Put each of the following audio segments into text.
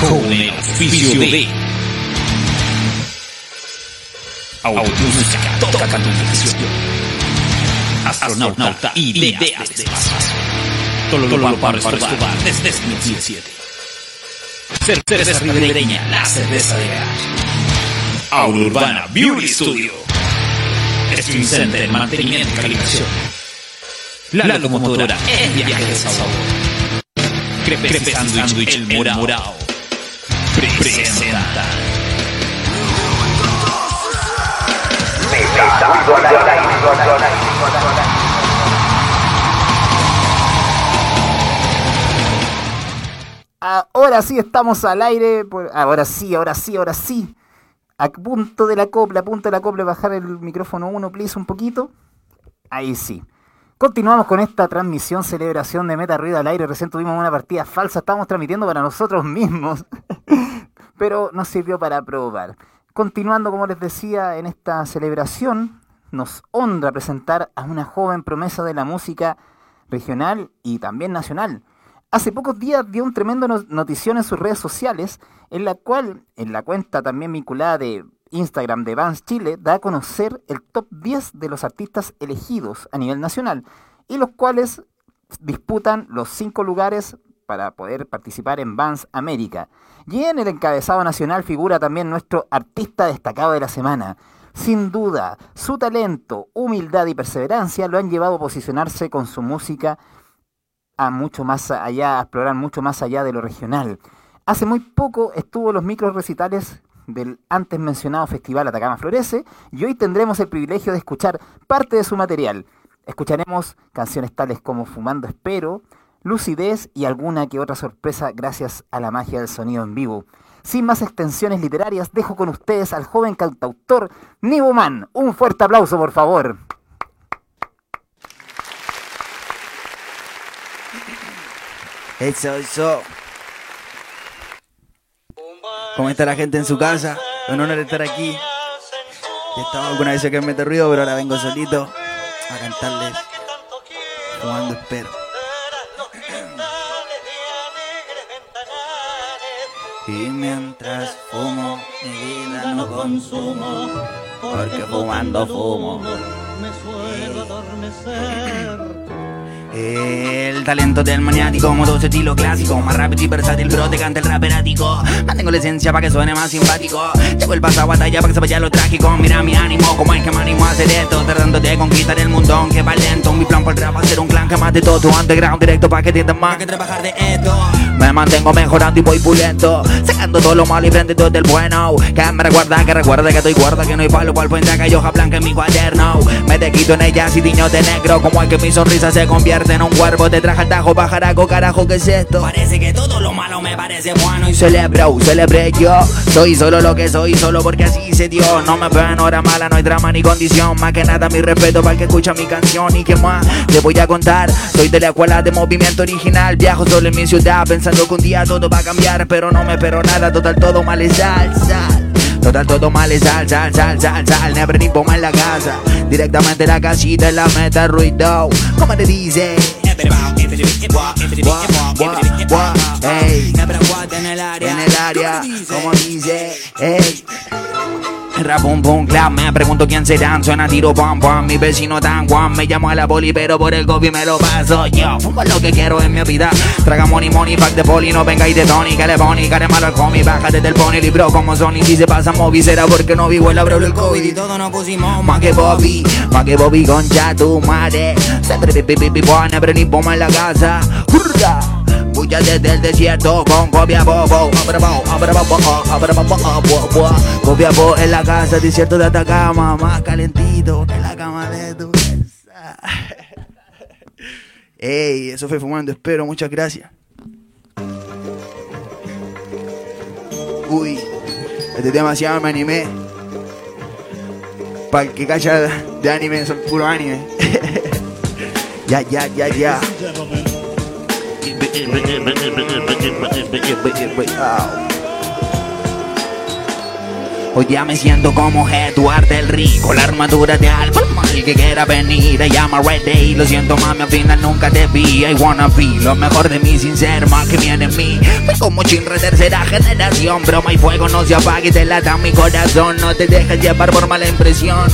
con el oficio de Automúsica toca canalización Astronauta ideas de espacio Todo lo para Escobar desde 2017 Cerveza ribereña, la cerveza de gas Aula Urbana Beauty Studio. Stream Center, mantenimiento y calibración. La locomotora en viaje de sabor Crepe Sandwich El Morao Ahora sí estamos al aire. Ahora sí, ahora sí, ahora sí. A punto de la copla, a punto de la copla, bajar el micrófono uno, please, un poquito. Ahí sí. Continuamos con esta transmisión, celebración de Meta Ruido al aire. Recién tuvimos una partida falsa, estábamos transmitiendo para nosotros mismos, pero nos sirvió para probar. Continuando, como les decía, en esta celebración, nos honra presentar a una joven promesa de la música regional y también nacional. Hace pocos días dio un tremendo notición en sus redes sociales, en la cual, en la cuenta también vinculada de Instagram de Vans Chile, da a conocer el top 10 de los artistas elegidos a nivel nacional, y los cuales disputan los cinco lugares para poder participar en Vans América. Y en el encabezado nacional figura también nuestro artista destacado de la semana, sin duda, su talento, humildad y perseverancia lo han llevado a posicionarse con su música a mucho más allá, a explorar mucho más allá de lo regional. Hace muy poco estuvo los micro recitales del antes mencionado Festival Atacama Florece y hoy tendremos el privilegio de escuchar parte de su material. Escucharemos canciones tales como Fumando Espero, Lucidez y alguna que otra sorpresa gracias a la magia del sonido en vivo. Sin más extensiones literarias, dejo con ustedes al joven cantautor Nibuman. Un fuerte aplauso, por favor. Eso, eso. ¿Cómo está la gente en su casa? Un honor estar aquí. Ya estaba alguna vez que me mete ruido, pero ahora vengo solito a cantarles. Fumando espero. Y mientras fumo, mi vida no consumo, porque fumando fumo. Me suelo adormecer. El talento del maniático, modo estilo clásico, más rápido y versátil, pero te canta el raperático. Mantengo la esencia para que suene más simpático. Llevo el paso a batalla para que se vaya lo trágico. Mira mi ánimo, como es que me animo a hacer esto. Tratando de conquistar el mundo, que va lento. Mi plan por el rap hacer un clan que mate todo tu underground directo para que tiendan más que trabajar de esto. Me mantengo mejorando y voy pulento Sacando todo lo malo y frente todo el bueno Que me recuerda, que recuerde que estoy guarda Que no hay palo cual fuente que hoja blanca en mi cuaderno Me te quito en ella y tiño de negro Como es que mi sonrisa se convierte en un cuervo Te traje el tajo, pajaraco, carajo, ¿qué es esto? Parece que todo lo malo me parece bueno Y celebro, celebré yo Soy solo lo que soy, solo porque así se dio. No me ven hora mala, no hay drama ni condición. Más que nada mi respeto para el que escucha mi canción. Y que más te voy a contar Soy de la escuela de movimiento original. Viajo solo en mi ciudad pensando que un día todo va a cambiar, pero no me espero nada, total todo mal es sal, sal. Total todo mal es sal, sal, sal, sal, sal, never ni ponga en la casa. Directamente la casita en la meta ruido. ¿Cómo te dice? En el área, en el dice, ey. Rap pum clap, me pregunto quién serán, suena tiro pam pam, mi vecino tan guam, me llamo a la poli pero por el copy me lo paso. Yo, fumo lo que quiero en mi vida, traga money money, fuck de poli, no venga y de Tony, que le pone, care malo al homie, bájate del pony, libro como Sony, si se pasa movi será porque no vivo el abro el COVID. Y todo nos pusimos más que Bobby, más que Bobby concha tu madre, siempre pipi pipi pone, pero ni en la casa, hurra. Bulla desde el desierto con copia bobo Copia bobo en la casa, desierto de Atacama Más calentito que la cama de tu casa. Ey, eso fue Fumando Espero, muchas gracias. Uy, este tema se llama Anime. Para que calla de anime, son puro anime. Ya, ya, ya, ya Hoy día me siento como Edward del Rico, la armadura de alfa, el que quiera venir, I am ready. Lo siento mami, al final nunca te vi, I wanna be lo mejor de mí sin ser más que viene en mí. como chinre tercera generación. Broma y fuego no se apague te lata mi corazón. No te dejes llevar por mala impresión.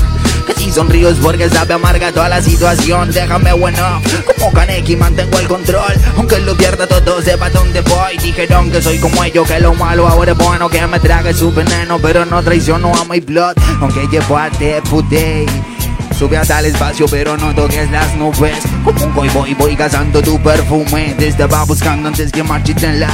Que si sonrío es porque sabe amarga toda la situación. Déjame bueno, como Kaneki mantengo el control. Aunque lo pierda todo, sepa dónde voy. Dijeron que soy como ellos, que lo malo ahora es bueno. Que me trague su veneno, pero no traiciono a my blood. Aunque llevo a te Sube hasta el espacio pero no toques las nubes Como un boy voy cazando tu perfume Te estaba buscando antes que la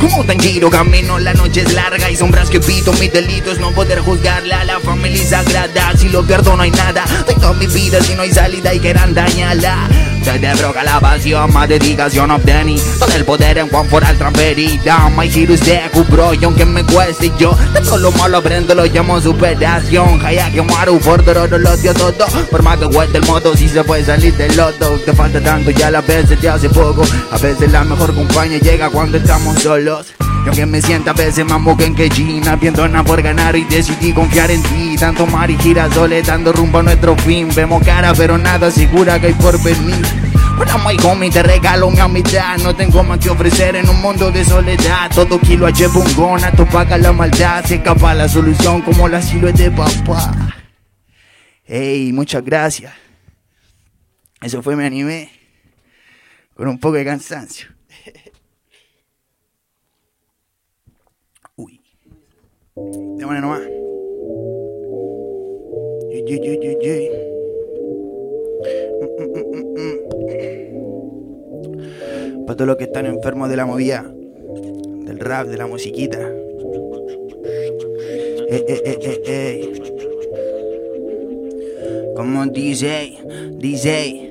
como giro camino, la noche es larga y sombras que pito. Mi delito es no poder juzgarla. La familia sagrada, si lo pierdo no hay nada. Tengo mi vida si no hay salida y quieran dañarla. Se te broca la pasión, más dedicación obtení. Todo el poder en Juan por al transferida My giro de cubro y aunque me cueste yo. De todo lo malo aprendo, lo llamo superación. Haya que maru por todo lo dio todo. Por más que cueste el modo, si se puede salir del loto Te falta tanto y a veces te hace poco. A veces la mejor compañía llega cuando estamos solos y aunque me sienta a veces más moca en que China Viendo nada por ganar y decidí confiar en ti. Tanto mar y girasoles dando rumbo a nuestro fin. Vemos cara pero nada segura que hay por venir. Hola my homie, te regalo mi amistad. No tengo más que ofrecer en un mundo de soledad. Todo kilo a un gona, paga la maldad. Se escapa la solución como la silueta de papá. Hey, muchas gracias. Eso fue mi anime Con un poco de cansancio Démosle nomás. Para todos los que están enfermos de la movida, del rap, de la musiquita. Como DJ, DJ.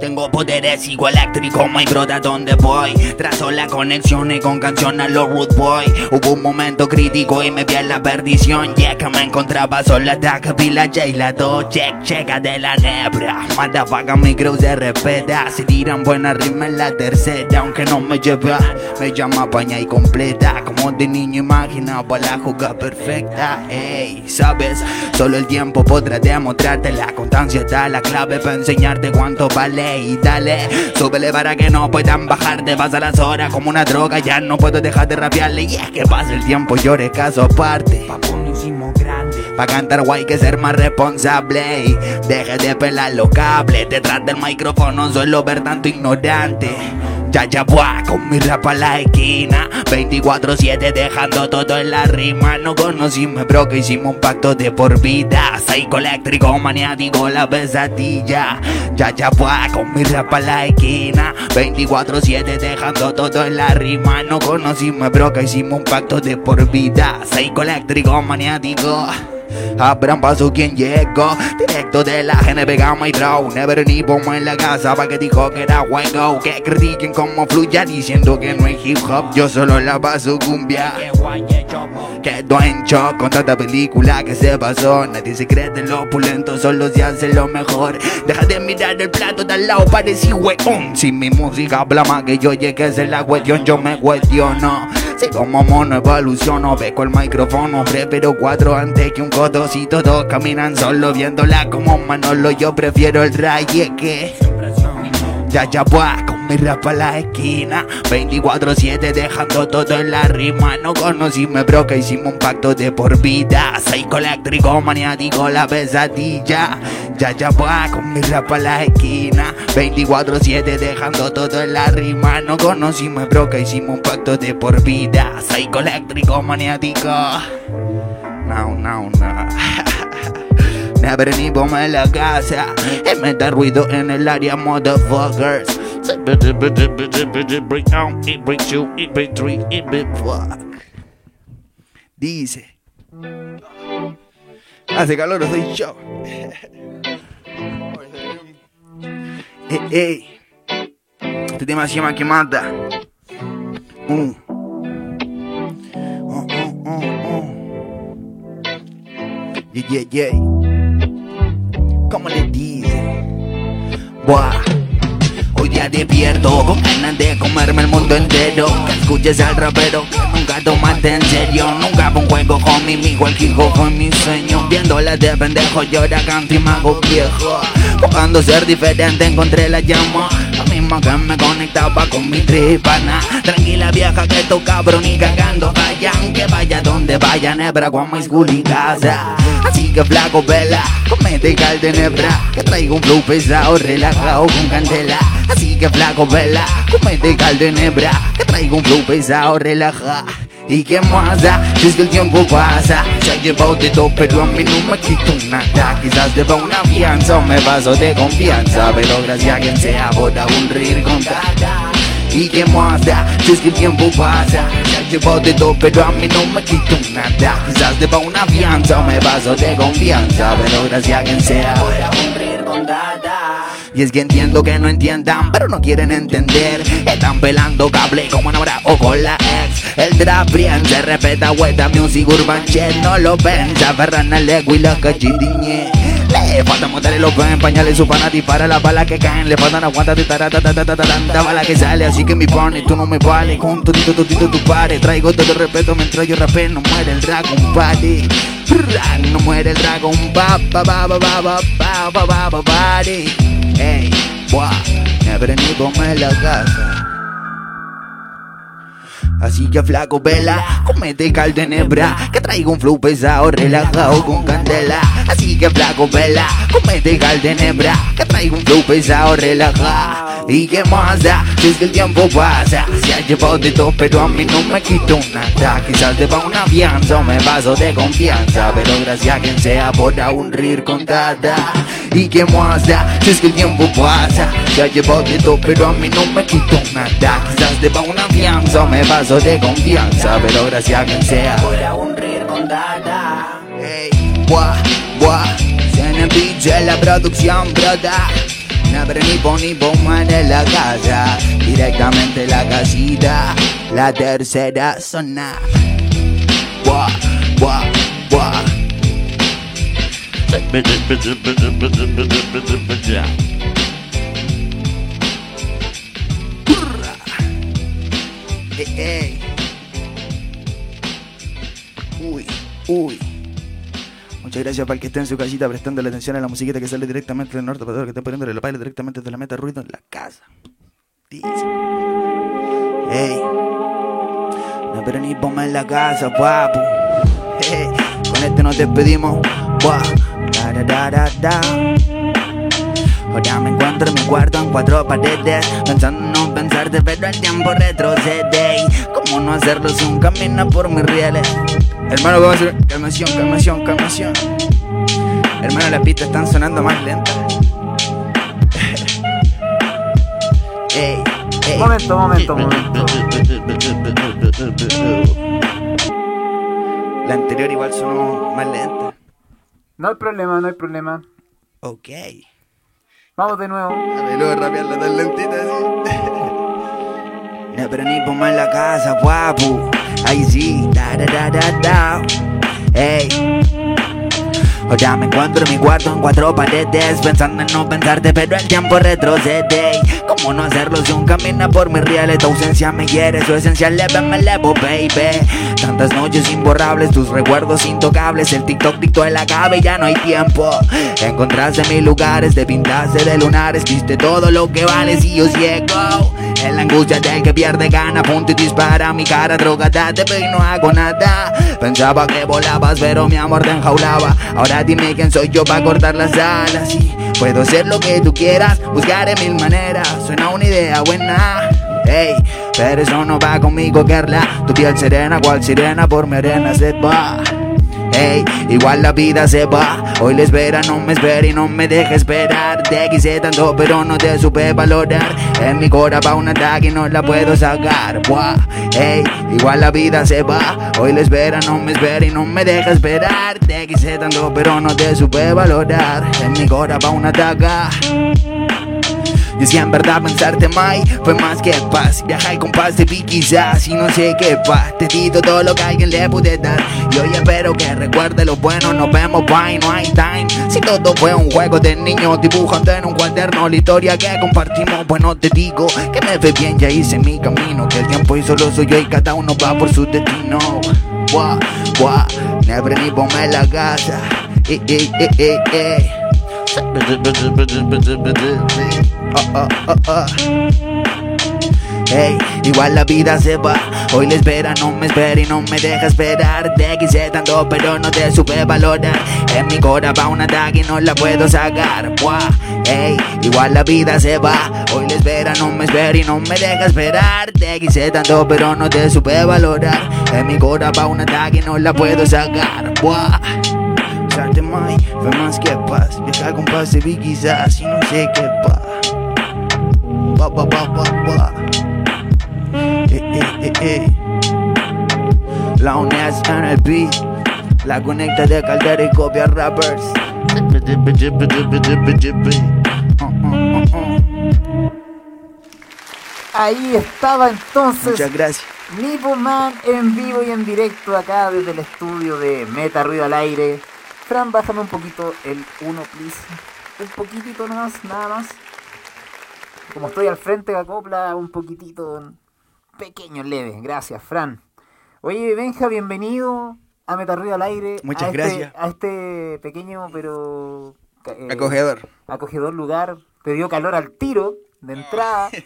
Tengo poderes igual eléctrico, my brother, ¿dónde voy? Trazo la conexión y con canción a los root boy. Hubo un momento crítico y me vi en la perdición. Ya que me encontraba sola, ataca, vi la J, la do, check, checa de la nebra. Motherfucker, mi crew se respeta. Se tiran buenas rimas en la tercera Aunque no me lleva, me llama paña y completa. Como de niño imaginaba la jugada perfecta. Ey, ¿sabes? Solo el tiempo podrá demostrarte La constancia está la clave para enseñarte cuánto vale y dale. Súbele para que no puedan bajarte. Pasa las horas como una droga Ya no puedo dejar de rapearle. Y es que pasa el tiempo llore caso aparte. Grande. Pa' cantar guay que ser más responsable. Deje de pelar los cables. Detrás del micrófono suelo ver tanto ignorante ya ya buah, con mi rap a la esquina. 24-7 dejando todo en la rima. No conocimos bro que hicimos un pacto de por vida. Psycho eléctrico, maniático, la pesadilla. Ya ya buah, con mi rap a la esquina. 24-7 dejando todo en la rima. No conocimos bro que hicimos un pacto de por vida. Psycho eléctrico, maniático Abran paso quien llegó Directo de la GNB Gamma y Draw Never ni pongo en la casa pa' que dijo que era juego Que critiquen como fluya diciendo que no hay hip hop. Yo solo la paso cumbia. Quedo en shock con tanta película que se pasó. Nadie se cree de lo opulento, solo se hace lo mejor. Deja de mirar el plato de al lado, parecí weón Si mi música habla más que yo llegue a ser la cuestión, yo me cuestiono si como mono evoluciono, con el micrófono, prefiero cuatro antes que un cotocito. Todos caminan solo viéndola como Manolo. Yo prefiero el ray, es que. Ya ya buah, con mi rap a la esquina. 24-7 dejando todo en la rima. No conocíme bro que hicimos un pacto de por vida. Psycho eléctrico, maniático, la pesadilla. Ya ya buah, con mi rap a la esquina. 24-7 dejando todo en la rima. No conocíme bro que hicimos un pacto de por vida. Psycho eléctrico, maniático. No, no, no Never ni en la casa. Y me da ruido en el área, motherfuckers Dice Hace calor, soy yo Ey, ey Este tema se llama que mata uh. Oh, oh, oh, oh. Yeah, yeah, yeah como le dice. Buah. Hoy día despierto con ganas de comerme el mundo entero. Que escuches al rapero, nunca tomaste en serio. Nunca fue un juego conmigo, el hijo fue mi sueño. Viéndola de pendejo, yo era canto y mago viejo. Buscando ser diferente encontré la llama. La misma que me conectaba con mi tripana. Tranquila vieja que tu cabrón y cagando vayan. Que vaya donde vaya nebra con mis casa. Así que flaco vela, comete cal de nebra. Que traigo un flow pesado, relajado con candela. Así que flaco vela, comete cal de nebra. Que traigo un flow pesado, relajado ¿Y qué más? Si es que el tiempo pasa Se ha llevado de todo pero a mí no me quito nada Quizás deba una fianza o me paso de confianza Pero gracias a quien sea por aburrir con nada ¿Y qué más da? Si es que el tiempo pasa Se ha llevado de todo pero a mí no me quito nada Quizás deba una fianza o me paso de confianza Pero gracias a quien sea por aburrir con nada y es que entiendo que no entiendan, pero no quieren entender. Están pelando cable como ahora o con la ex. El trap bien se respeta, hueta music urban shit. No lo ven, se aferran al ego y la. Le falta montarle los ven, pañales su pana para las balas que caen. Le faltan aguantar de tarata, tanta bala que sale. Así que mi pone, tú no me vale. Con todito, todito, tu pare. Traigo todo el respeto mientras yo rapé. No muere el Dragon Party. No muere el Dragon ba ba ba ba ba ba ba ba ba Party. Ey, buah, never come la casa. Así que flaco vela, comete cal de nebra Que traigo un flow pesado, relajado con candela. Así que flaco vela, comete cal de nebra Que traigo un flow pesado, relajado ¿Y qué más da? Si es que el tiempo pasa Se ha llevado de todo pero a mí no me quito nada Quizás deba una fianza o me paso de confianza Pero gracias a quien sea por aburrir con dada ¿Y qué más da? Si es que el tiempo pasa Se ha llevado de todo pero a mí no me quito nada Quizás deba una fianza o me paso de confianza, pero gracias a quien sea. Por aburrir con data. Hey, buah, buah, CNPJ la producción, brota. Never ni ni bomba en la casa, directamente la casita, la tercera zona. Buah, buah, buah. Uy, uy. Muchas gracias para el que esté en su casita prestando atención a la musiquita que sale directamente del norte, para todo el que esté poniéndole la paila directamente de la meta ruido en la casa. Dice. Hey. No pero ni ponme en la casa, papu. Hey. Con este nos despedimos. Buah. Da, da, da, da, Ahora me encuentro en mi cuarto en cuatro paredes Pensando en no pensarte pero el tiempo retrocede ¿Cómo no hacerlo si un camino por mis rieles? Hermano, vamos a hacer calmación, calmación, calmación Hermano, las pistas están sonando más lentas ey, ey. Momento, momento, momento La anterior igual sonó más lenta No hay problema, no hay problema Ok Vamos de nuevo. A ver, luego rapearla tan lentita así. No, pero ni ponme en la casa, guapo. IG, da da da da da. Hey. Ey. Ahora me encuentro en mi cuarto en cuatro paredes Pensando en no pensarte pero el tiempo retrocede. ¿Cómo no hacerlo si un camina por mis reales? Tu ausencia me hiere, su esencia leve me elevo, baby. Tantas noches imborrables, tus recuerdos intocables El TikTok dictó el acabe y ya no hay tiempo. Encontraste mis lugares, te pintaste de lunares Viste todo lo que vales y yo ciego. En la angustia del que pierde gana Punto y dispara mi cara drogada Te veo y no hago nada. Pensaba que volabas pero mi amor te enjaulaba. Ahora dime quién soy yo para cortar las alas. Y puedo ser lo que tú quieras, buscaré mil maneras. Suena una idea buena. Hey, pero eso no va conmigo, Carla. Tu piel serena, cual sirena, por mi arena se va. Ey, igual la vida se va. Hoy le espera, no me espera y no me deja esperar. Te quise tanto, pero no te supe valorar. En mi cora va un ataque y no la puedo sacar. Buah, ey, igual la vida se va. Hoy le espera, no me espera y no me deja esperar. Te quise tanto, pero no te supe valorar. En mi cora va un ataque. Y si en verdad pensarte más fue más que paz. Viajar con paz te vi quizás y no sé qué paz Te di todo lo que alguien le pude dar. Y hoy espero que recuerde lo bueno. Nos vemos bye, no hay time. Si todo fue un juego de niños Dibujando en un cuaderno la historia que compartimos Bueno te digo que me ve bien, ya hice mi camino Que el tiempo y solo soy yo y cada uno va por su destino. Buah, buah, never ni ponme la casa eh, eh, eh, eh, eh. Hey, igual la vida se va. Hoy la espera no me espera y no me deja esperar. Te quise tanto, pero no te supe valorar. En mi cora va una tag y no la puedo sacar. Buah, hey, igual la vida se va. Hoy la espera no me espera y no me deja esperar. Te quise tanto, pero no te supe valorar. En mi cora va una tag y no la puedo sacar. Buah. Fue más que paz. Viajar con paz se vi quizás y no sé qué pa. En el beat. La conecta de Caldera y copia rappers. Ahí estaba entonces Muchas gracias. Nipo Man en vivo y en directo acá desde el estudio de Meta Ruido al Aire. Fran, bájame un poquito el 1, please. Un poquitito nomás, nada más. Como estoy al frente de la copla, un poquitito pequeño, leve. Gracias, Fran. Oye, Benja, bienvenido a Meta Ruido al Aire. Muchas a este- gracias. a este pequeño pero... eh, Acogedor. acogedor lugar. Te dio calor al tiro de entrada.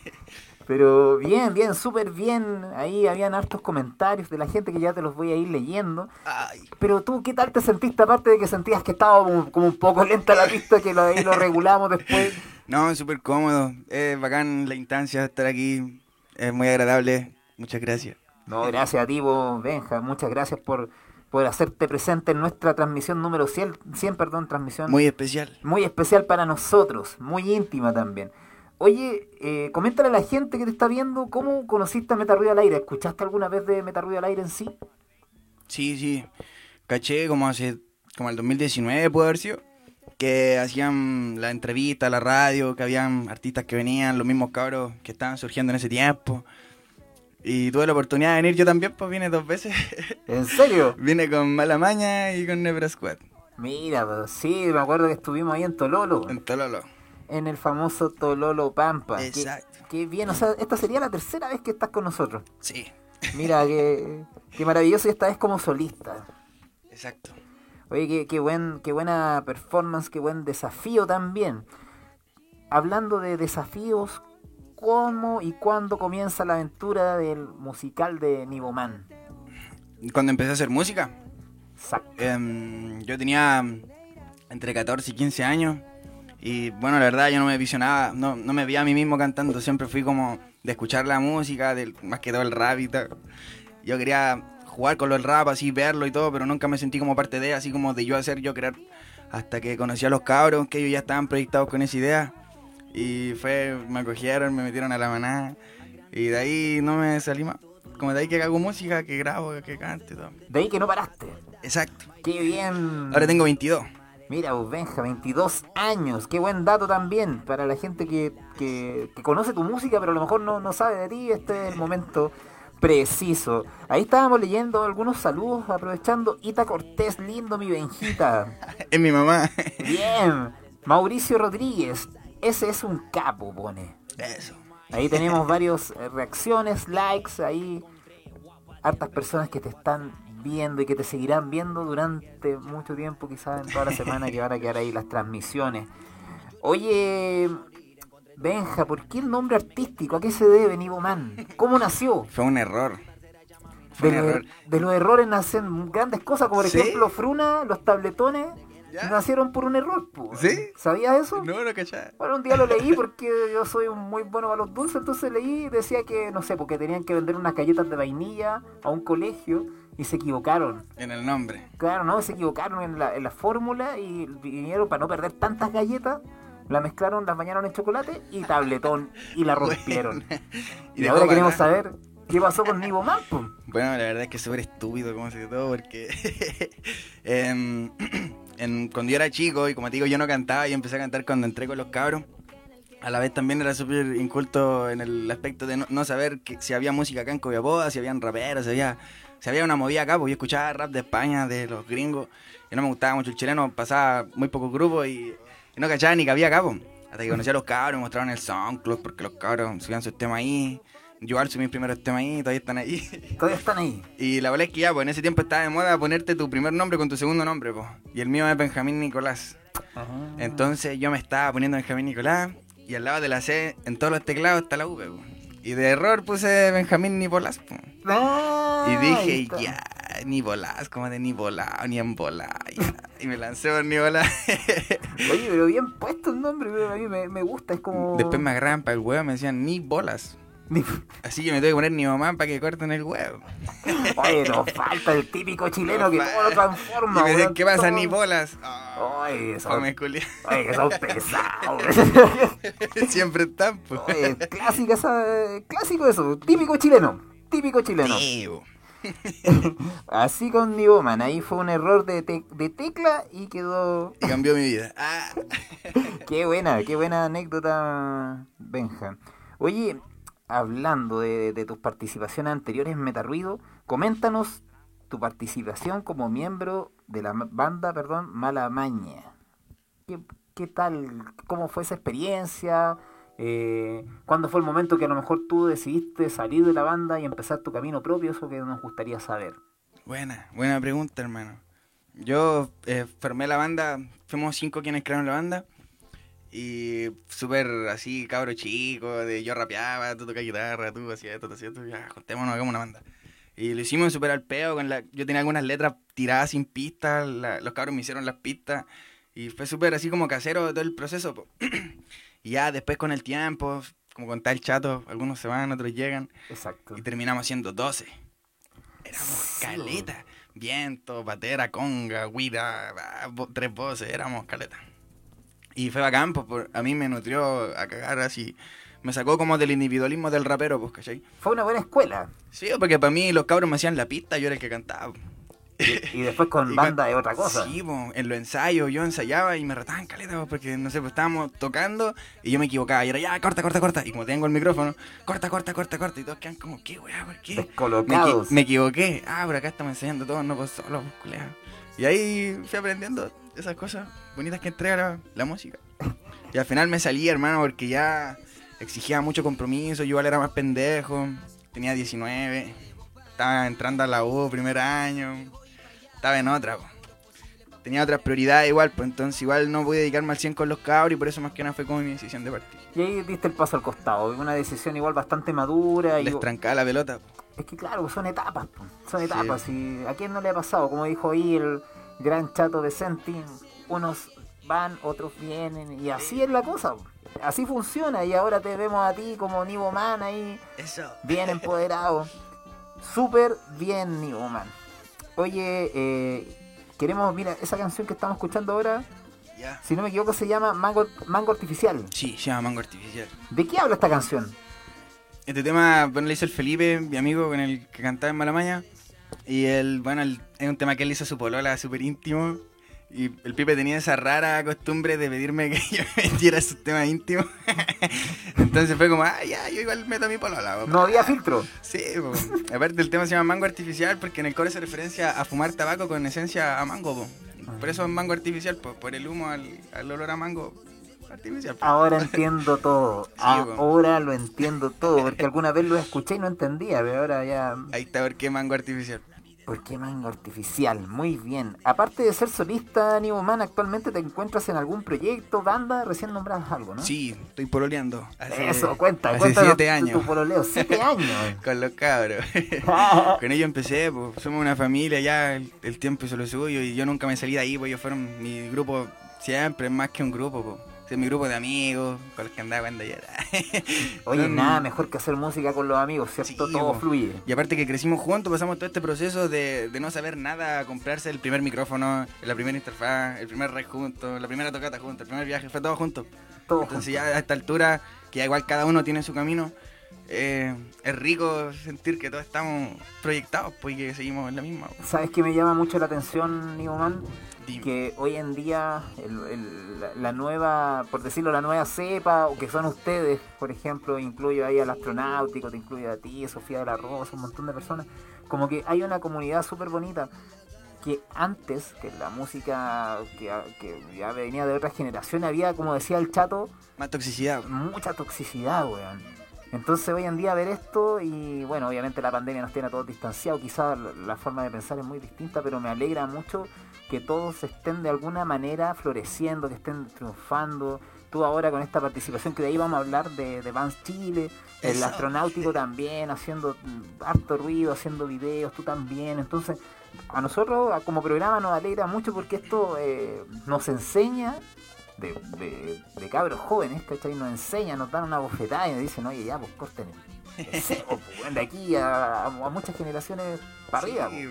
Pero bien, bien, súper bien. Ahí habían hartos comentarios de la gente que ya te los voy a ir leyendo. Ay. Pero tú, ¿qué tal te sentiste? Aparte de que sentías que estaba como, como un poco lenta la pista, que lo, ahí lo regulamos después. No, súper cómodo. Es bacán la instancia de estar aquí. Es muy agradable. Muchas gracias. No, gracias a ti, vos, Benja. Muchas gracias por, por hacerte presente en nuestra transmisión número 100, 100 perdón, transmisión. Muy especial. muy especial para nosotros, muy íntima también. Oye, eh, coméntale a la gente que te está viendo cómo conociste a Metarruido al Aire. ¿Escuchaste alguna vez de Metarruido al Aire en sí? Sí, sí. Caché como hace, como el 2019 puede haber sido, que hacían la entrevista, la radio, que habían artistas que venían, los mismos cabros que estaban surgiendo en ese tiempo. Y tuve la oportunidad de venir yo también, pues vine dos veces. ¿En serio? vine con Mala Maña y con Nebra Squad, Mira, pues, sí, me acuerdo que estuvimos ahí en Tololo, en Tololo. en el famoso Tololo Pampa. Qué- Exacto. Qué, bien, o sea, esta sería la tercera vez que estás con nosotros. Sí, Mira, qué, qué maravilloso y esta vez como solista. exacto. Oye, qué, qué, buen, qué buena performance, qué buen desafío también. Hablando de desafíos, ¿cómo y cuándo comienza la aventura del musical de Niboman? Cuando empecé a hacer música, Exacto. Em, yo tenía entre 14 y 15 años y bueno, la verdad yo no me visionaba, no, no me veía a mí mismo cantando, siempre fui como de escuchar la música, del, más que todo el rap y tal. Yo quería jugar con lo del rap, así verlo y todo, pero nunca me sentí como parte de, así como de yo hacer, yo crear, hasta que conocí a los cabros, que ellos ya estaban proyectados con esa idea y fue, me acogieron, me metieron a la manada y de ahí no me salí más. Como de ahí que hago música, que grabo, que canto y todo. De ahí que no paraste. Exacto. Qué bien. Ahora tengo 22. Mira, vos, Benja, 22 años. Qué buen dato también para la gente que, que- que conoce tu música, pero a lo mejor no, no sabe de ti. Este es el momento preciso. Ahí estábamos leyendo algunos saludos, aprovechando. Ita Cortés, lindo mi Benjita. Es mi mamá. Bien. Mauricio Rodríguez, ese es un capo, pone. Eso. Ahí tenemos varias reacciones, likes, ahí hartas personas que te están viendo y que te seguirán viendo durante mucho tiempo, quizás en toda la semana que van a quedar ahí las transmisiones. Oye, Benja, ¿por qué el nombre artístico? ¿A qué se debe Nivo Man? ¿Cómo nació? Fue un error. Fue De, un error. de los errores nacen grandes cosas, como por ¿Sí? ejemplo Fruna, los tabletones, ¿Ya? nacieron por un error. ¿Sí? ¿Sabías eso? No, no cachaba. Bueno, un día lo leí porque yo soy muy bueno para los dulces, entonces leí y decía que, no sé, porque tenían que vender unas galletas de vainilla a un colegio y se equivocaron. En el nombre. Claro, no, se equivocaron en la, en la fórmula y vinieron para no perder tantas galletas, la mezclaron, las bañaron en chocolate y tabletón y la rompieron. y ahora queremos nada. saber qué pasó con Nivo Man. Bueno, la verdad es que es súper estúpido como se todo porque em, en- cuando yo era chico y como te digo yo no cantaba y empecé a cantar cuando entré con los cabros. A la vez también era súper inculto en el aspecto de no, saber si había música acá en Copiapó, si habían raperos, si había, si había una movida acá, porque yo escuchaba rap de España, de los gringos, y no me gustaba mucho el chileno, pasaba muy pocos grupos y, no cachaba ni que había acá, po. Hasta que conocí a los cabros, me mostraron el SoundCloud, porque los cabros subían sus temas ahí, Yo alzo mis primeros temas ahí, todavía están ahí. Todavía están ahí. Y la verdad es que ya, pues en ese tiempo estaba de moda ponerte tu primer nombre con tu segundo nombre, pues. Y el mío es Benjamín Nicolás. Entonces yo me estaba poniendo Benjamín Nicolás y al lado de la C, en todos los teclados está la V, pues. Y de error puse Benjamín Nicolás, pues. Ah, Y dije, está. ya, ni volás, como de ni volá, ni en volá, ya. Y me lancé por ni volá. Oye, pero bien puesto el nombre, pero a mí me, me gusta, es como... Después me agarraban para el huevo, me decían ni bolas. Así que me tuve que poner ni mamá para que corten el huevo. Oye, nos falta el típico chileno que todo lo transforma. Y me ¿qué pasa? Ni bolas. Oh, Oye, son, oye, que son pesados. Siempre están, pues. Oye, clásica esa, clásico eso, típico chileno, típico chileno. Así con Niboman, ahí fue un error de, te- de tecla y quedó... Y cambió mi vida. Ah. Qué buena, qué buena anécdota, Benja. Oye, hablando de, tus participaciones anteriores en Metarruido, coméntanos tu participación como miembro de la banda, perdón, Mala Maña. ¿Qué, qué tal? ¿Cómo fue esa experiencia? Eh, ¿Cuándo fue el momento que a lo mejor tú decidiste salir de la banda y empezar tu camino propio? Eso que nos gustaría saber. Buena, buena pregunta, hermano. Yo eh, formé la banda, fuimos cinco quienes crearon la banda. Y súper así, cabro chico, de yo rapeaba, tú tocas guitarra, tú hacías esto, tú hacías esto, ya, juntémonos, hagamos una banda. Y lo hicimos súper al peo, con la, yo tenía algunas letras tiradas sin pistas, la- los cabros me hicieron las pistas, y fue súper así como casero todo el proceso. po. y ya después con el tiempo, como con tal chato, algunos se van, otros llegan, Exacto. y terminamos siendo 12. Éramos caleta. Viento, patera, conga, guida, ah, tres voces, éramos caleta. Y fue bacán, pues, por- a mí me nutrió a cagar así. Me sacó como del individualismo del rapero, pues, ¿cachai? Fue una buena escuela. Sí, porque para mí los cabros me hacían la pista, yo era el que cantaba. Y después con Y banda es otra cosa. Sí, po, en los ensayos yo ensayaba y me retaban caleta, po, porque no sé, pues estábamos tocando y yo me equivocaba y era ya, corta, corta, corta. Y como tengo el micrófono, corta, corta, corta, corta. Y todos quedan como, ¿qué weá? ¿Por qué? Me, Descolocados. me equivoqué. Ah, por acá estamos enseñando todo, no pues solo, pues. Y ahí fui aprendiendo esas cosas bonitas que entrega la, la música. Y al final me salí, hermano, porque ya exigía mucho compromiso. Yo igual era más pendejo. Tenía 19. Estaba entrando a la U, primer año. Estaba en otra, po. Tenía otras prioridades igual, pues entonces igual no pude dedicarme al 100 con los cabros y por eso más que nada fue como mi decisión de partir. Y ahí diste el paso al costado. Una decisión igual bastante madura. Y... Les trancaba la pelota. po. Es que claro, son etapas. po. Son Sí. etapas. Y ¿A quién no le ha pasado? Como dijo ahí el gran chato de Senti. Unos van, otros vienen. Y así es la cosa. Así funciona. Y ahora te vemos a ti como Nivo Man ahí. Eso. Bien empoderado. Súper bien, Nivo Man. Oye, eh, queremos, mira, esa canción que estamos escuchando ahora, si no me equivoco, se llama Mango, Mango Artificial. Sí, se llama Mango Artificial. ¿De qué habla esta canción? Este tema, bueno, le hizo el Felipe, mi amigo con el que cantaba en Malamaña. Y el, bueno, el- es un tema que él hizo su polola, súper íntimo. Y el Pipe tenía esa rara costumbre de pedirme que yo metiera sus temas íntimos. Entonces fue como, ah, ya, yo igual meto a mi polola. po". No había filtro. Sí, po. aparte el tema se llama mango artificial porque en el coro hace referencia a fumar tabaco con esencia a mango. po. Por eso es mango artificial, po, por el humo al, al olor a mango artificial. Ahora entiendo todo. Sí, Ahora lo entiendo todo. Porque alguna vez lo escuché y no entendía. Pero ahora ya. Ahí está, por qué mango artificial. ¿Por qué mango artificial? Muy bien. Aparte de ser solista, Nivo Man, actualmente te encuentras en algún proyecto, banda, recién nombrabas algo, ¿no? Sí, estoy pololeando. Hace- Eso, cuenta, Hace cuéntanos siete años. Tu, pololeo, siete años. Con los cabros. Con ellos empecé, pues somos una familia ya, el, el tiempo hizo lo suyo y yo nunca me salí de ahí, pues ellos fueron mi grupo siempre, más que un grupo, pues. Es mi grupo de amigos con los que andaba cuando era. Oye, Son- nada mejor que hacer música con los amigos, ¿cierto? Sí, todo po. fluye. Y aparte que crecimos juntos, pasamos todo este proceso de, de no saber nada, comprarse el primer micrófono, la primera interfaz, el primer rey juntos, la primera tocata juntos, el primer viaje, fue todo juntos. Todo Entonces junto. ya a esta altura, que ya igual cada uno tiene su camino, eh, es rico sentir que todos estamos proyectados, pues y que seguimos en la misma. pues. ¿Sabes qué me llama mucho la atención, Nivo Man? Dime. que hoy en día el- el- la, la nueva, por decirlo, la nueva cepa, o que son ustedes, por ejemplo, incluyo ahí al astronáutico, te incluyo a ti, Sofía de la Rosa, un montón de personas, como que hay una comunidad súper bonita que antes, que la música que, que ya venía de otra generación, había, como decía el chato, Más toxicidad. mucha toxicidad, weón. Entonces hoy en día ver esto y bueno, obviamente la pandemia nos tiene a todos distanciados, quizás la forma de pensar es muy distinta, pero me alegra mucho que todos estén de alguna manera floreciendo, que estén triunfando. Tú ahora con esta participación, que de ahí vamos a hablar de, de Vans Chile, el astronáutico también, haciendo harto ruido, haciendo videos, tú también. Entonces, a nosotros como programa nos alegra mucho porque esto eh, nos enseña de, de, de cabros jóvenes, ¿cachai? Nos enseña, nos dan una bofetada y nos dicen, oye, ya, pues corten el- pues, de aquí a, a- a muchas generaciones para arriba. Sí,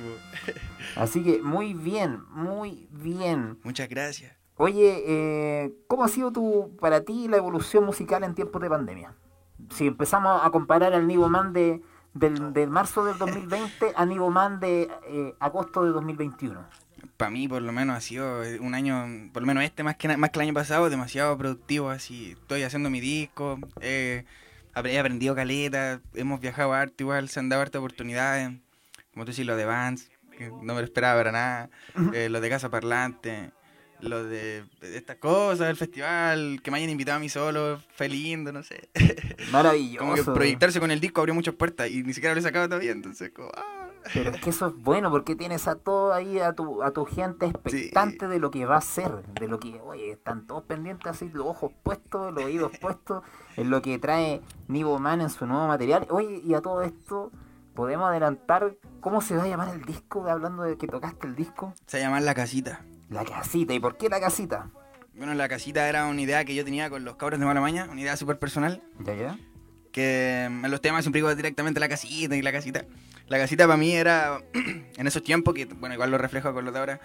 pues. po. Así que muy bien, muy bien. Muchas gracias. Oye, eh, ¿cómo ha sido tu, para ti la evolución musical en tiempos de pandemia? Si empezamos a comparar al Nivo Man de, del, de marzo del 2020 a Nivo Man de eh, agosto de 2021. Para mí, por lo menos, ha sido eh, un año, por lo menos este más que, más que el año pasado, demasiado productivo. Así, estoy haciendo mi disco, eh, he aprendido caleta, hemos viajado harto igual, se han dado hartas oportunidades. Como tú decís, lo de Vans, que no me lo esperaba para nada, eh, lo de Casa Parlante, lo de de estas cosas, el festival, que me hayan invitado a mí solo, fue lindo, no sé. Maravilloso. Como que proyectarse con el disco abrió muchas puertas y ni siquiera lo he sacado todavía, entonces como... ah. Pero es que eso es bueno porque tienes a todo ahí, a tu, a tu gente expectante de lo que va a ser, de lo que, oye, están todos pendientes así, los ojos puestos, los oídos puestos, en lo que trae Nivo Man en su nuevo material. Oye, y a todo esto, ¿podemos adelantar cómo se va a llamar el disco? Hablando de que tocaste el disco. Se llama La Casita. La casita. ¿Y por qué la casita? Bueno, la casita era una idea que yo tenía con los cabros de mala maña, una idea súper personal, ¿Ya, ya? que en los temas siempre iba directamente la casita y la casita. La casita para mí era, en esos tiempos, que bueno, igual lo reflejo con los de ahora,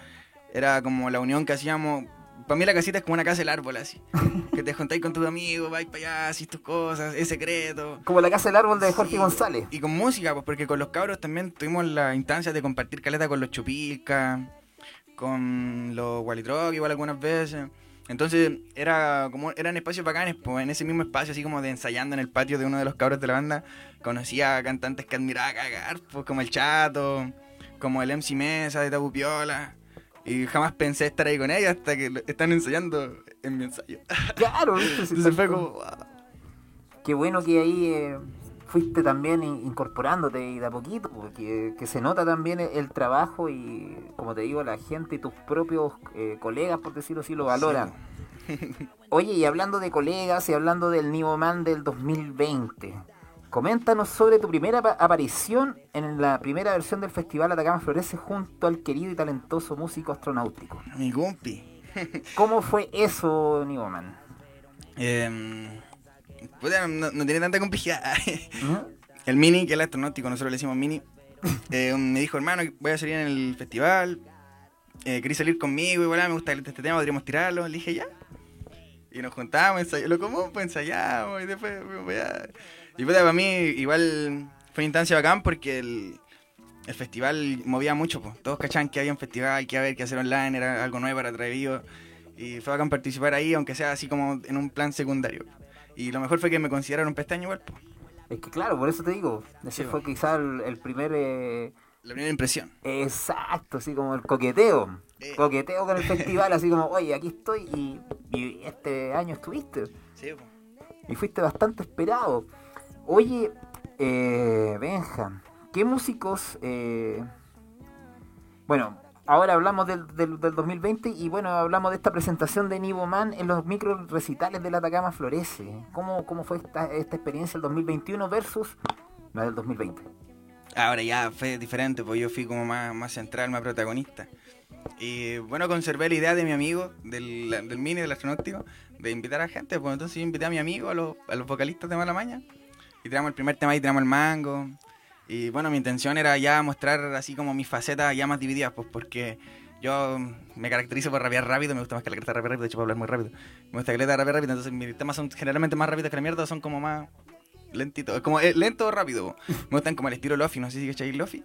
era como la unión que hacíamos. Para mí la casita es como una casa del árbol, así. Que te juntáis con tus amigos, vais para allá, haces tus cosas, es secreto. Como la casa del árbol de Jorge Sí, González. Y con música, pues porque con los cabros también tuvimos la instancia de compartir caleta con los chupilcas, con los Walitrock igual algunas veces. Entonces era como eran espacios bacanes, pues en ese mismo espacio, así como de ensayando en el patio de uno de los cabros de la banda, conocía a cantantes que admiraba cagar, pues como el Chato, como el MC Mesa de Tabu Piola. Y jamás pensé estar ahí con ellos hasta que están ensayando en mi ensayo. Claro, Entonces fue como. Qué bueno que ahí eh, fuiste también in- incorporándote y de a poquito, porque que se nota también el, el trabajo y, como te digo, la gente y tus propios eh, colegas, por decirlo así, lo valoran. Oye, y hablando de colegas y hablando del Nivo Man del 2020, coméntanos sobre tu primera apa- aparición en la primera versión del Festival Atacama Florece junto al querido y talentoso músico astronáutico. Mi compi. ¿Cómo fue eso, Nivo Man? Eh, no, no tiene tanta complejidad. El Mini, que es el astronáutico, nosotros le decimos Mini, eh, me dijo, hermano, voy a salir en el festival. Eh, ¿Querés salir conmigo? Igual me gusta este tema, podríamos tirarlo. Le dije, ya. Y nos juntamos, ensay- lo común, pues ensayamos y después. Y puta, para mí igual fue una instancia bacán porque el, el festival movía mucho, pues. Todos cachaban que había un festival, que haber que hacer online, era algo nuevo para atrevido. Y fue bacán participar ahí, aunque sea así como en un plan secundario. Y lo mejor fue que me consideraron pestaño igual, pues. Es que claro, por eso te digo, ese Sí, fue quizá el, el primer... eh, La primera impresión. Exacto, así como el coqueteo. Eh. Coqueteo con el festival, así como, oye, aquí estoy y, y este año estuviste. Sí, pues. Y fuiste bastante esperado. Oye, eh, Benja, ¿qué músicos... eh, bueno, ahora hablamos del, del, del 2020 y bueno, hablamos de esta presentación de Nivo Man en los micro recitales del Atacama Florece. ¿Cómo, cómo fue esta, esta experiencia del 2021 versus la del 2020? Ahora ya fue diferente, pues yo fui como más, más central, más protagonista. Y bueno, conservé la idea de mi amigo, del, del mini, del astronáutico, de invitar a gente. Pues entonces yo invité a mi amigo, a los, a los vocalistas de Mala Maña. Y tiramos el primer tema y tiramos el mango. Y bueno, mi intención era ya mostrar así como mis facetas ya más divididas, pues porque yo me caracterizo por rapear rápido, me gusta más que la caleta rapear rápido, de hecho puedo hablar muy rápido. Me gusta que la rapear rápido, entonces mis temas son generalmente más rápidos que la mierda, son como más lentitos, es como eh, lento o rápido. Me gustan como el estilo Lofi, no sé si cacháis Lofi.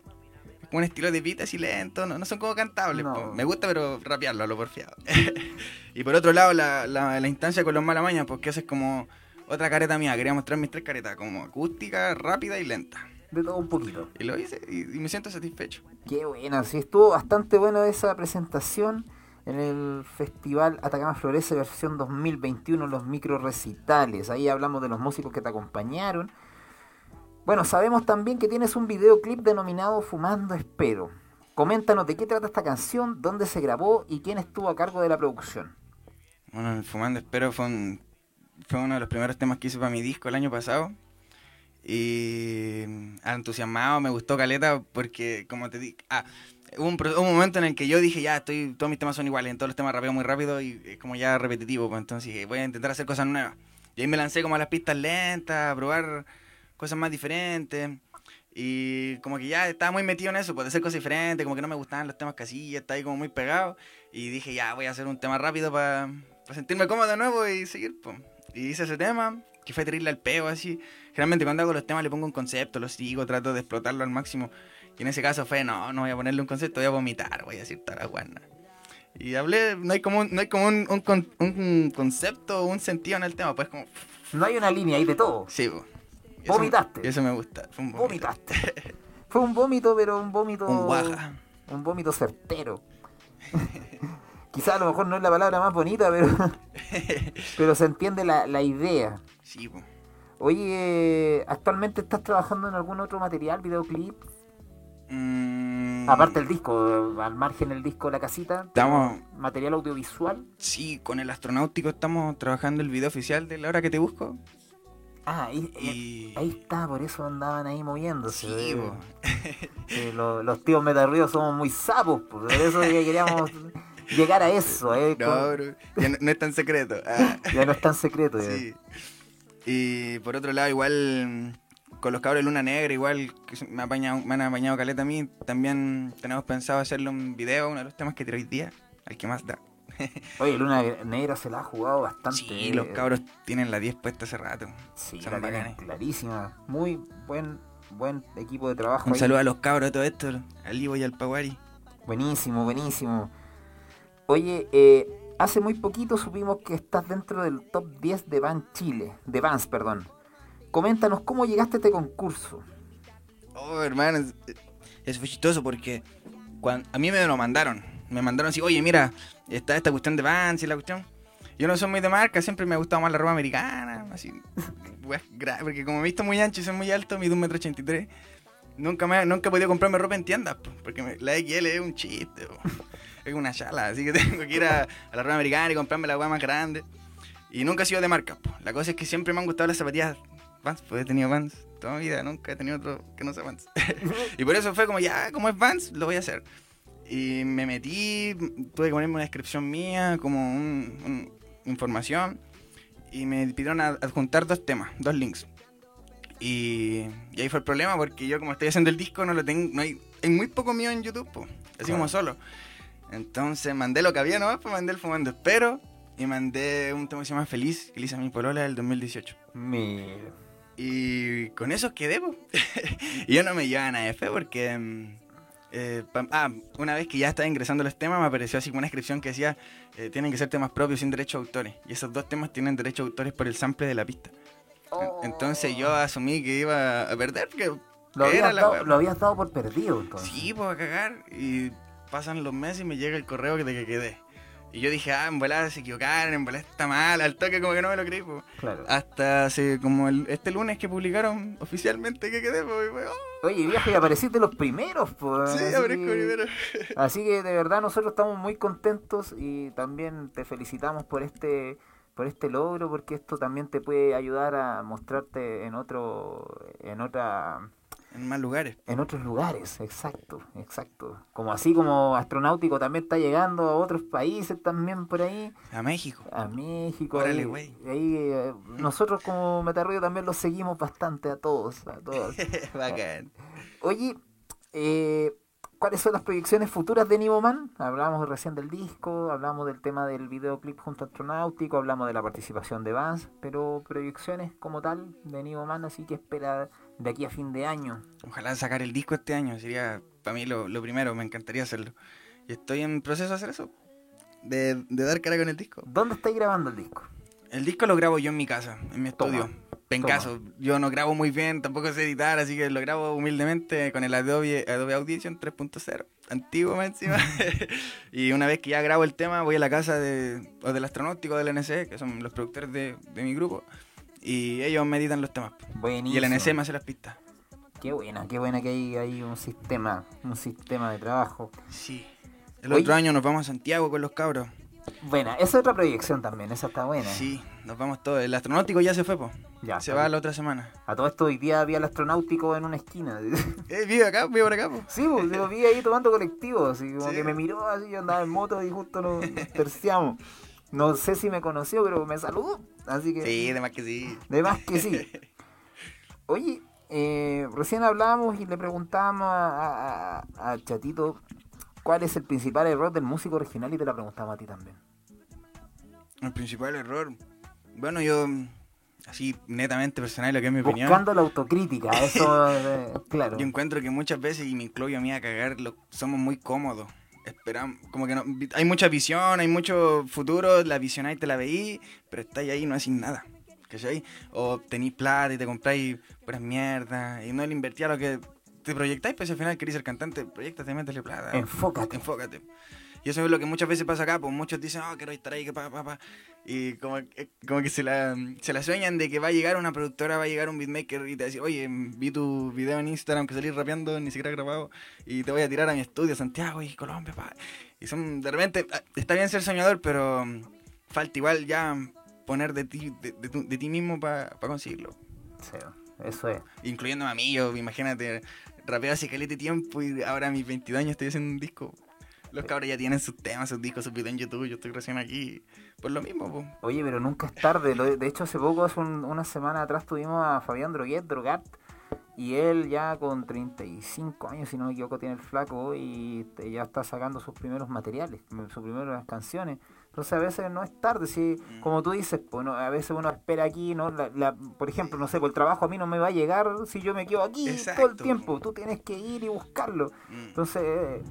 Es como un estilo de beat así lento, no, no son como cantables. No. Me gusta, pero rapearlo a lo porfiado. y por otro lado, la, la, la instancia con los malamañas, porque eso es como otra careta mía. Quería mostrar mis tres caretas, como acústica, rápida y lenta. De todo un poquito. Y lo hice y, y me siento satisfecho. Qué buena, sí, estuvo bastante buena esa presentación en el Festival Atacama Florece versión 2021, los micro recitales. Ahí hablamos de los músicos que te acompañaron. Bueno, sabemos también que tienes un videoclip denominado Fumando Espero. Coméntanos de qué trata esta canción, dónde se grabó y quién estuvo a cargo de la producción. Bueno, Fumando Espero fue, un- fue uno de los primeros temas que hice para mi disco el año pasado. Y mm, entusiasmado, me gustó Caleta porque, como te dije, ah, hubo un, un momento en el que yo dije, ya, estoy, todos mis temas son iguales, en todos los temas rapeo muy rápido y es como ya repetitivo, pues entonces dije, voy a intentar hacer cosas nuevas. Y ahí me lancé como a las pistas lentas, a probar cosas más diferentes. Y como que ya estaba muy metido en eso, pues de hacer cosas diferentes, como que no me gustaban los temas casillas, estaba ahí como muy pegado. Y dije, ya, voy a hacer un tema rápido para sentirme cómodo de nuevo y seguir, pues. Y hice ese tema, que fue terrible al peo, así. Generalmente cuando hago los temas le pongo un concepto, lo sigo, trato de explotarlo al máximo. Y en ese caso fue, no, no voy a ponerle un concepto, voy a vomitar, voy a decir toda la guana. Y hablé, no hay como un, no hay como un, un un concepto o un sentido en el tema, pues como, No hay una línea, hay de todo. sí. Y Vomitaste. Eso, eso me gusta. Fue un. Vomitaste. Fue un vómito, pero un vómito. Un guaja. Un vómito certero. Quizás a lo mejor no es la palabra más bonita, pero. pero se entiende la, la idea. Sí, po. Oye, ¿actualmente estás trabajando en algún otro material, videoclip? Mm, Aparte del disco, al margen del disco La Casita. Estamos- Material audiovisual. Sí, con el astronáutico estamos trabajando el video oficial de La Hora que te busco. Ah, ahí, Y... ahí está, por eso andaban ahí moviéndose. Sí, eh. lo- los tíos Metarríos somos muy sapos, por eso que queríamos llegar a eso. eh, No, con- bro, ya no, no es tan secreto. Ah, ya no es tan secreto. ya. Y por otro lado, igual con los cabros de Luna Negra, igual que me, apañado- me han apañado caleta a mí, también tenemos pensado hacerle un video, uno de los temas que tiré hoy día, al que más da. Oye, Luna Negra se la ha jugado bastante. Sí, los cabros tienen la 10 puesta hace rato. Sí, son la clarísima. Muy buen buen equipo de trabajo. Un ahí. saludo a los cabros de todo esto, al Ivo y al Paguari. Buenísimo, buenísimo. Oye, eh, hace muy poquito supimos que estás dentro del top 10 de Van Chile, de Vans, perdón. Coméntanos cómo llegaste a este concurso. Oh, hermano, es- eso fue chistoso porque a mí me lo mandaron. Me mandaron así, oye, mira, está esta cuestión de Vans y la cuestión. Yo no soy muy de marca, siempre me ha gustado más la ropa americana, así, porque como he visto muy ancho y soy muy alto, mido un metro ochenta y tres, nunca, me, nunca he podido comprarme ropa en tiendas, po, porque me- la XL es un chiste, po. es una chala, así que tengo que ir a, a la ropa americana y comprarme la wea más grande. Y nunca he sido de marca, po. la cosa es que siempre me han gustado las zapatillas Vans, pues he tenido Vans toda mi vida, nunca he tenido otro que no sea Vans. y por eso fue como, ya, como es Vans, lo voy a hacer. Y me metí, tuve que ponerme una descripción mía, como un, un- información, y me pidieron adjuntar dos temas, dos links. Y, y ahí fue el problema, porque yo como estoy haciendo el disco, no lo tengo, no hay, hay muy poco mío en YouTube, po, así como solo. Entonces mandé lo que había nomás, pues mandé el Fumando Espero, y mandé un tema que se llama Feliz, que le hice a mi polola del 2018. Mira. Y con eso quedé, po. y yo no me llevaban a F porque... mm, eh, ah, una vez que ya estaba ingresando los temas, me apareció así como una inscripción que decía eh, tienen que ser temas propios sin derechos de autores. Y esos dos temas tienen derechos de autores por el sample de la pista. En- Entonces yo asumí que iba a perder porque Lo era habías, la dado, lo habías dado por perdido entonces. Sí, pues a cagar. Y pasan los meses y me llega el correo de que quedé. Y yo dije, ah, en volada se equivocaron, en volada está mal, al toque como que no me lo creí, pues. Claro. Hasta hace como el- este lunes que publicaron oficialmente que quedé, pues, weón. Oye, viejo, y apareciste los primeros, pues. Sí, aparezco primero. Así que de verdad nosotros estamos muy contentos y también te felicitamos por este por este logro porque esto también te puede ayudar a mostrarte en otro en otra En más lugares. en otros lugares, exacto, exacto. Como así como astronáutico también está llegando a otros países también por ahí, A México. a México. Órale, ahí- eh, nosotros como Metarruido también los seguimos bastante a todos, a todos. Bacán. Oye, eh, ¿cuáles son las proyecciones futuras de Nivoman? Hablamos recién del disco, hablamos del tema del videoclip junto a Astronáutico, hablamos de la participación de Vance, pero proyecciones como tal de Nivoman, así que espera de aquí a fin de año. Ojalá sacar el disco este año. Sería para mí lo, lo primero. Me encantaría hacerlo. Y estoy en proceso de hacer eso. De, de dar cara con el disco. ¿Dónde estáis grabando el disco? El disco lo grabo yo en mi casa, en mi Toma, estudio. Pencaso. Yo no grabo muy bien, tampoco sé editar, así que lo grabo humildemente con el Adobe, Adobe Audition 3.0, antiguo más encima. y una vez que ya grabo el tema, voy a la casa de, o del astronáutico del NC, que son los productores de, de mi grupo, y ellos me editan los temas. Y Buenísimo. el NC me hace las pistas. Qué buena, qué buena que hay, hay un sistema, un sistema de trabajo. Sí. El Oye. otro año nos vamos a Santiago con los cabros. Buena, esa es otra proyección también, esa está buena. Sí, nos vamos todos. El astronáutico ya se fue, po. Ya, se va la otra semana. A todo esto hoy día había el astronáutico en una esquina. Eh, vive acá, vive por acá, po. Sí, pues, lo vi ahí tomando colectivo, así como Sí. que me miró así, yo andaba en moto y justo nos nos terciamos. No sé si me conoció, pero me saludó. Así que, Sí, además que sí. de más que sí. Oye, eh, recién hablábamos y le preguntábamos a, a- a Chatito cuál es el principal error del músico original y te la preguntamos a ti también. El principal error. Bueno, yo, así netamente personal, lo que es mi opinión. Buscando la autocrítica, eso, eh, claro. Yo encuentro que muchas veces, y me incluyo a mí a cagar, lo- somos muy cómodos. Esperamos, como que no, hay mucha visión, hay mucho futuro, la visionáis te la veí, pero estáis ahí y no hacís nada. ¿Cachai? O tenéis plata y te compráis puras mierdas y no le invertís a lo que te proyectáis, pues al final queréis ser cantante, proyectate, métele plata. Enfócate. Enfócate. Y eso es lo que muchas veces pasa acá, pues muchos dicen, oh, quiero estar ahí, que pa, pa, pa. Y como, que- como que se la, se la sueñan de que va a llegar una productora, va a llegar un beatmaker y te decir, oye, vi tu video en Instagram que salís rapeando, ni siquiera grabado, y te voy a tirar a mi estudio, Santiago y Colombia, pa. Y son, de repente, ah, está bien ser soñador, pero mm, falta igual ya poner de ti, de, de de ti mismo para conseguirlo. Sí, eso es. Incluyéndome a mí, yo, imagínate, rapeo hace calete tiempo y ahora a mis 22 años estoy haciendo un disco. Los cabros ya tienen sus temas, sus discos, sus videos en YouTube, yo estoy recién aquí. Por lo mismo, pues. Oye, pero nunca es tarde. De hecho, hace poco, hace un- una semana atrás, tuvimos a Fabián Droguet, Drogat. Y él ya con 35 años, si no me equivoco, tiene el flaco y ya está sacando sus primeros materiales, sus primeras canciones. Entonces a veces no es tarde, si como tú dices, pues, no, a veces uno espera aquí, ¿no? La, la- por ejemplo, no sé, por el trabajo a mí no me va a llegar si yo me quedo aquí todo el tiempo. Tú tienes que ir y buscarlo. Mm. Entonces, eh,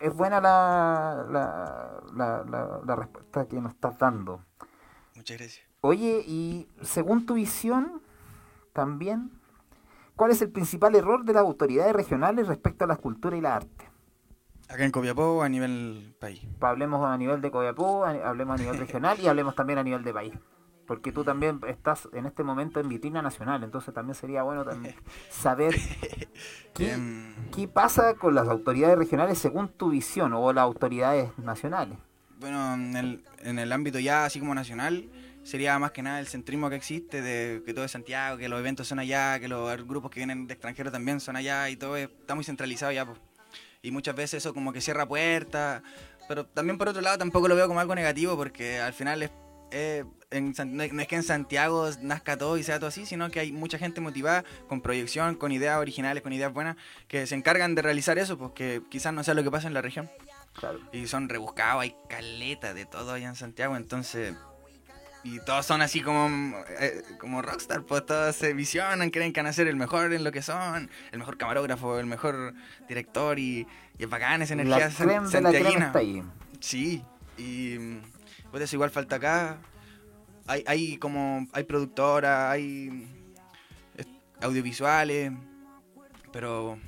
es buena la, la, la, la- la respuesta que nos estás dando. Muchas gracias. Oye, y según tu visión, también, ¿cuál es el principal error de las autoridades regionales respecto a la cultura y la arte? Acá en Copiapó a nivel país. Pa- Hablemos a nivel de Copiapó, hablemos a nivel regional y hablemos también a nivel de país. Porque tú también estás en este momento en vitrina nacional, entonces también sería bueno también saber qué, Em, qué pasa con las autoridades regionales según tu visión o las autoridades nacionales. bueno, en el, en el ámbito ya así como nacional, sería más que nada el centrismo que existe de que todo es Santiago, que los eventos son allá, que los grupos que vienen de extranjero también son allá y todo es- está muy centralizado ya. pues. Y muchas veces eso como que cierra puertas, pero también por otro lado tampoco lo veo como algo negativo porque al final es, eh, en no es que en Santiago nazca todo y sea todo así, sino que hay mucha gente motivada, con proyección, con ideas originales, con ideas buenas, que se encargan de realizar eso, porque quizás no sea lo que pasa en la región. Claro. Y son rebuscados, hay caleta de todo allá en Santiago, entonces... Y todos son así como, eh, como rockstar, pues todos se visionan, creen que van a ser el mejor en lo que son, el mejor camarógrafo, el mejor director y, y es bacán esa energía La san- santiaguina. está ahí. Sí, y pues eso igual falta acá. Hay, hay como, hay productoras, hay audiovisuales, pero...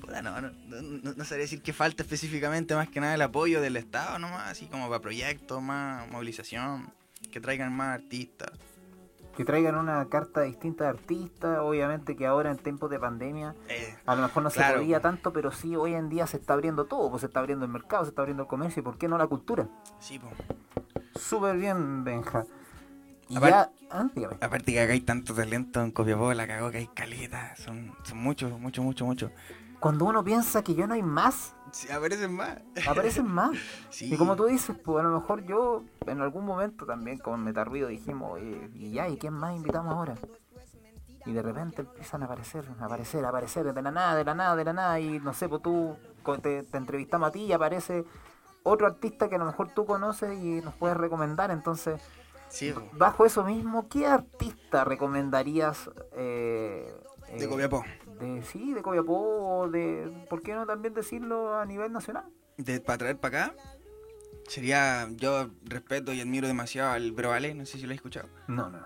puta, no, no, no, no sabría decir qué falta específicamente, más que nada el apoyo del Estado nomás, así como para proyectos, más movilización, que traigan más artistas. Que traigan una carta distinta de artistas, obviamente que ahora en tiempos de pandemia Eh, A lo mejor no se podía tanto, pero sí hoy en día se está abriendo todo, pues se está abriendo el mercado, se está abriendo el comercio, y por qué no la cultura. sí, po. Súper bien, Benja. Y Apar- ya, ah, dígame. Aparte que acá hay tanto talento en Copiapó, la cagó que hay caleta, son, son muchos, muchos, muchos, muchos. Cuando uno piensa que ya no hay más, Sí, aparecen más. aparecen más. Sí. Y como tú dices, pues a lo mejor yo en algún momento también con Metarruido dijimos, "Oye, y ya, ¿y quién más invitamos ahora? Y de repente empiezan a aparecer, a aparecer, a aparecer, de la nada, de la nada, de la nada, y no sé, pues tú te, te entrevistamos a ti y aparece otro artista que a lo mejor tú conoces y nos puedes recomendar, entonces, Sí, bajo eso mismo, ¿qué artista recomendarías? eh, de eh, Copiapó. de, sí, de Copiapó, o de, ¿por qué no también decirlo a nivel nacional? De, para traer para acá, sería, yo respeto y admiro demasiado al Bro Ale, no sé si lo he escuchado. No, no.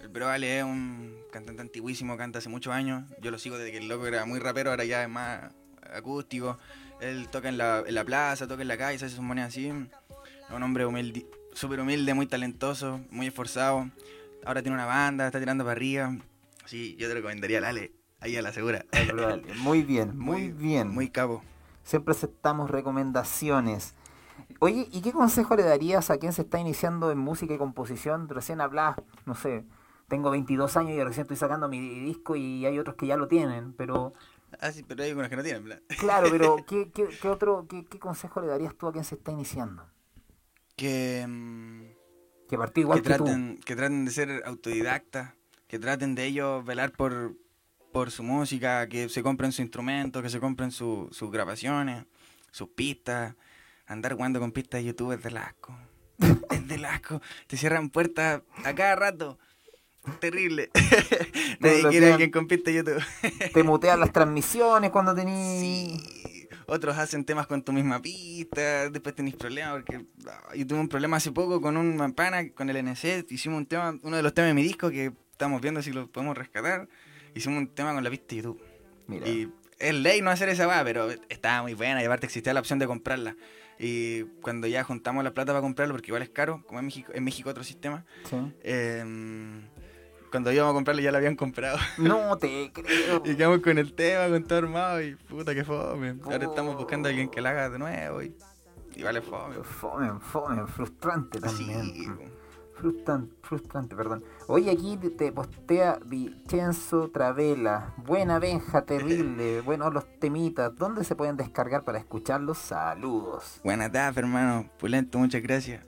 El Bro Ale es un cantante antiguísimo, canta hace muchos años. Yo lo sigo desde que el loco era muy rapero, ahora ya es más acústico. Él toca en la, en la plaza, toca en la calle, se hace sus monedas así. Un hombre humilde, súper humilde, muy talentoso, muy esforzado. Ahora tiene una banda, está tirando para arriba. Sí, yo te recomendaría al Ale. Ahí a la segura. Muy bien, muy, bien. Muy cabo. Siempre aceptamos recomendaciones. Oye, ¿y qué consejo le darías a quien se está iniciando en música y composición? Recién hablás, no sé, tengo 22 años y recién estoy sacando mi disco y hay otros que ya lo tienen, pero... Ah, sí, pero hay algunos que no tienen, ¿verdad? Claro, pero ¿qué, qué, qué otro, qué, qué, consejo le darías tú a quien se está iniciando? Que... Mm, que partir igual que, traten, que traten de ser autodidactas, que traten de ellos velar por, por su música, que se compren su instrumento, que se compren sus grabaciones, sus pistas. Andar jugando con pistas de YouTube es del asco. es del asco. Te cierran puertas a cada rato. Terrible. Nadie quiere alguien con pistas de YouTube. te mutean las transmisiones cuando tenés... Sí. Otros hacen temas con tu misma pista, después tenés problemas, porque ah, yo tuve un problema hace poco con un mampana, con el NC, hicimos un tema, uno de los temas de mi disco que estamos viendo si lo podemos rescatar, hicimos un tema con la pista de YouTube. Mira. Y es ley no hacer esa va, pero estaba muy buena y aparte existía la opción de comprarla. Y cuando ya juntamos la plata para comprarlo, porque igual es caro, como en México, en México otro sistema, sí. eh, cuando íbamos a comprarlo ya lo habían comprado. No te creo. y quedamos con el tema, con todo armado y puta que fome. Ahora estamos buscando a alguien que lo haga de nuevo y, y vale fome. Fome, fome, frustrante también. Frustrante, frustrante, perdón. Oye, aquí te postea Vicenzo Travela. Buena Benja, terrible. bueno, los temitas. ¿Dónde se pueden descargar para escucharlos? Saludos. Buena tarde, hermano. Pulento, muchas gracias.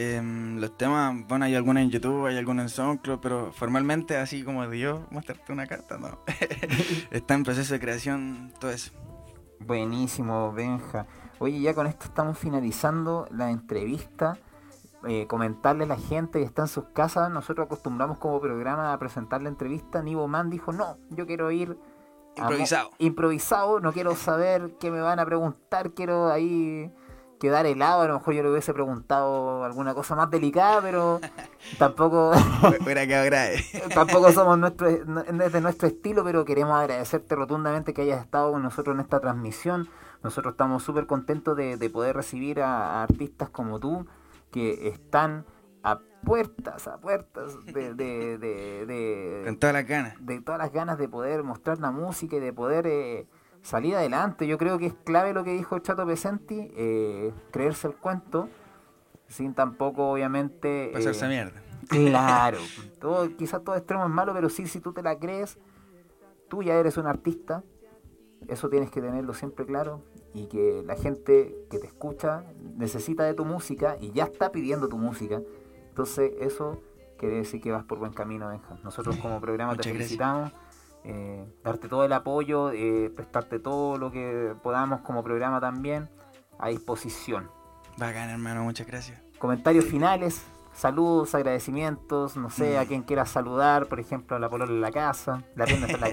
Em, los temas, bueno, hay algunos en YouTube, hay algunos en SoundCloud, pero formalmente, así como de yo mostrarte una carta, no. Está en proceso de creación todo eso. Buenísimo, Benja. Oye, ya con esto estamos finalizando la entrevista. Eh, comentarle a la gente que está en sus casas, nosotros acostumbramos como programa a presentar la entrevista. Nivo Man dijo, no, yo quiero ir improvisado. improvisado, no quiero saber qué me van a preguntar, quiero ahí quedar helado. A lo mejor yo le hubiese preguntado alguna cosa más delicada, pero tampoco. tampoco somos nuestro, de nuestro estilo, pero queremos agradecerte rotundamente que hayas estado con nosotros en esta transmisión. Nosotros estamos súper contentos de, poder recibir a, artistas como tú que están a puertas, a puertas de, de, de, Con todas las ganas. De todas las ganas de poder mostrar la música y de poder eh, salir adelante. Yo creo que es clave lo que dijo Chato Pesenti, eh, creerse el cuento, sin tampoco, obviamente... Pasarse eh, mierda. Claro, todo, quizás todo extremo es malo, pero sí, si tú te la crees, tú ya eres un artista, eso tienes que tenerlo siempre claro, y que la gente que te escucha necesita de tu música y ya está pidiendo tu música. Entonces eso quiere decir que vas por buen camino, Benja. Nosotros como programa te felicitamos. Eh, darte todo el apoyo, eh, prestarte todo lo que podamos como programa también a disposición. Bacán, hermano, muchas gracias. Comentarios finales, saludos, agradecimientos, no sé, a mm. quien quiera saludar, por ejemplo, a la polola en la casa, la la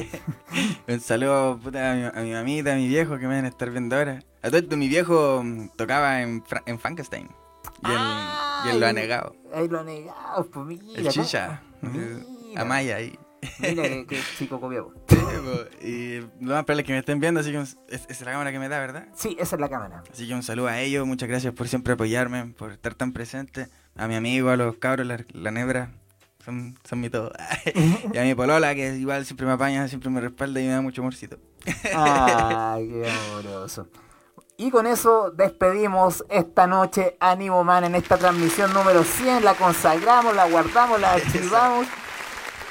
Un saludo puta, a, mi, mamita, a mi viejo que me deben estar viendo ahora. A todo esto, mi viejo mm, tocaba en, en Frankenstein. Y él, lo ha negado. Ahí lo ha negado, pues mira. El chicha. Amaya ahí. Mira qué, chico copiado. y lo más probable es que me estén viendo, así que es, es, la cámara que me da, ¿verdad? Sí, esa es la cámara. Así que un saludo a ellos, muchas gracias por siempre apoyarme, por estar tan presente. A mi amigo, a los cabros, la, nebra, son, son mi todo. y a mi polola, que igual siempre me apaña, siempre me respalda y me da mucho amorcito. Ay, qué amoroso. Y con eso despedimos esta noche Animo Man en esta transmisión número 100. La consagramos, la guardamos, la archivamos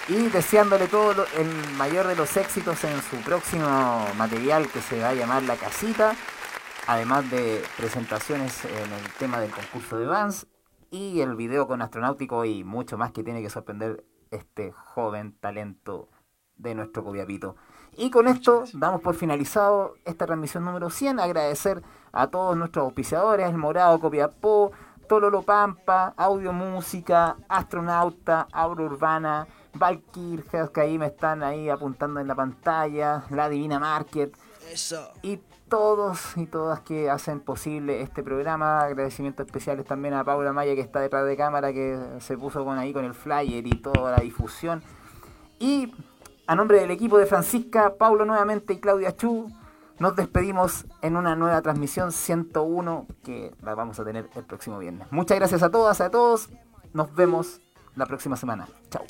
y deseándole todo el mayor de los éxitos en su próximo material que se va a llamar La Casita, además de presentaciones en el tema del concurso de Vans y el video con Astronáutico y mucho más que tiene que sorprender este joven talento de nuestro Copiapito. Y con esto damos por finalizado esta transmisión número 100. Agradecer a todos nuestros auspiciadores, El Morado, Copiapó, Tololo Pampa, Audio Música, Astronauta, Aura Urbana, Valkyr, que ahí me están ahí apuntando en la pantalla, La Divina Market. Eso. Y todos y todas que hacen posible este programa. Agradecimientos especiales también a Paula Maya que está detrás de cámara, que se puso con ahí con el flyer y toda la difusión. Y a nombre del equipo de Francisca, Paulo nuevamente y Claudia Chu, nos despedimos en una nueva transmisión 101 que la vamos a tener el próximo viernes. Muchas gracias a todas, a todos. Nos vemos la próxima semana. Chao.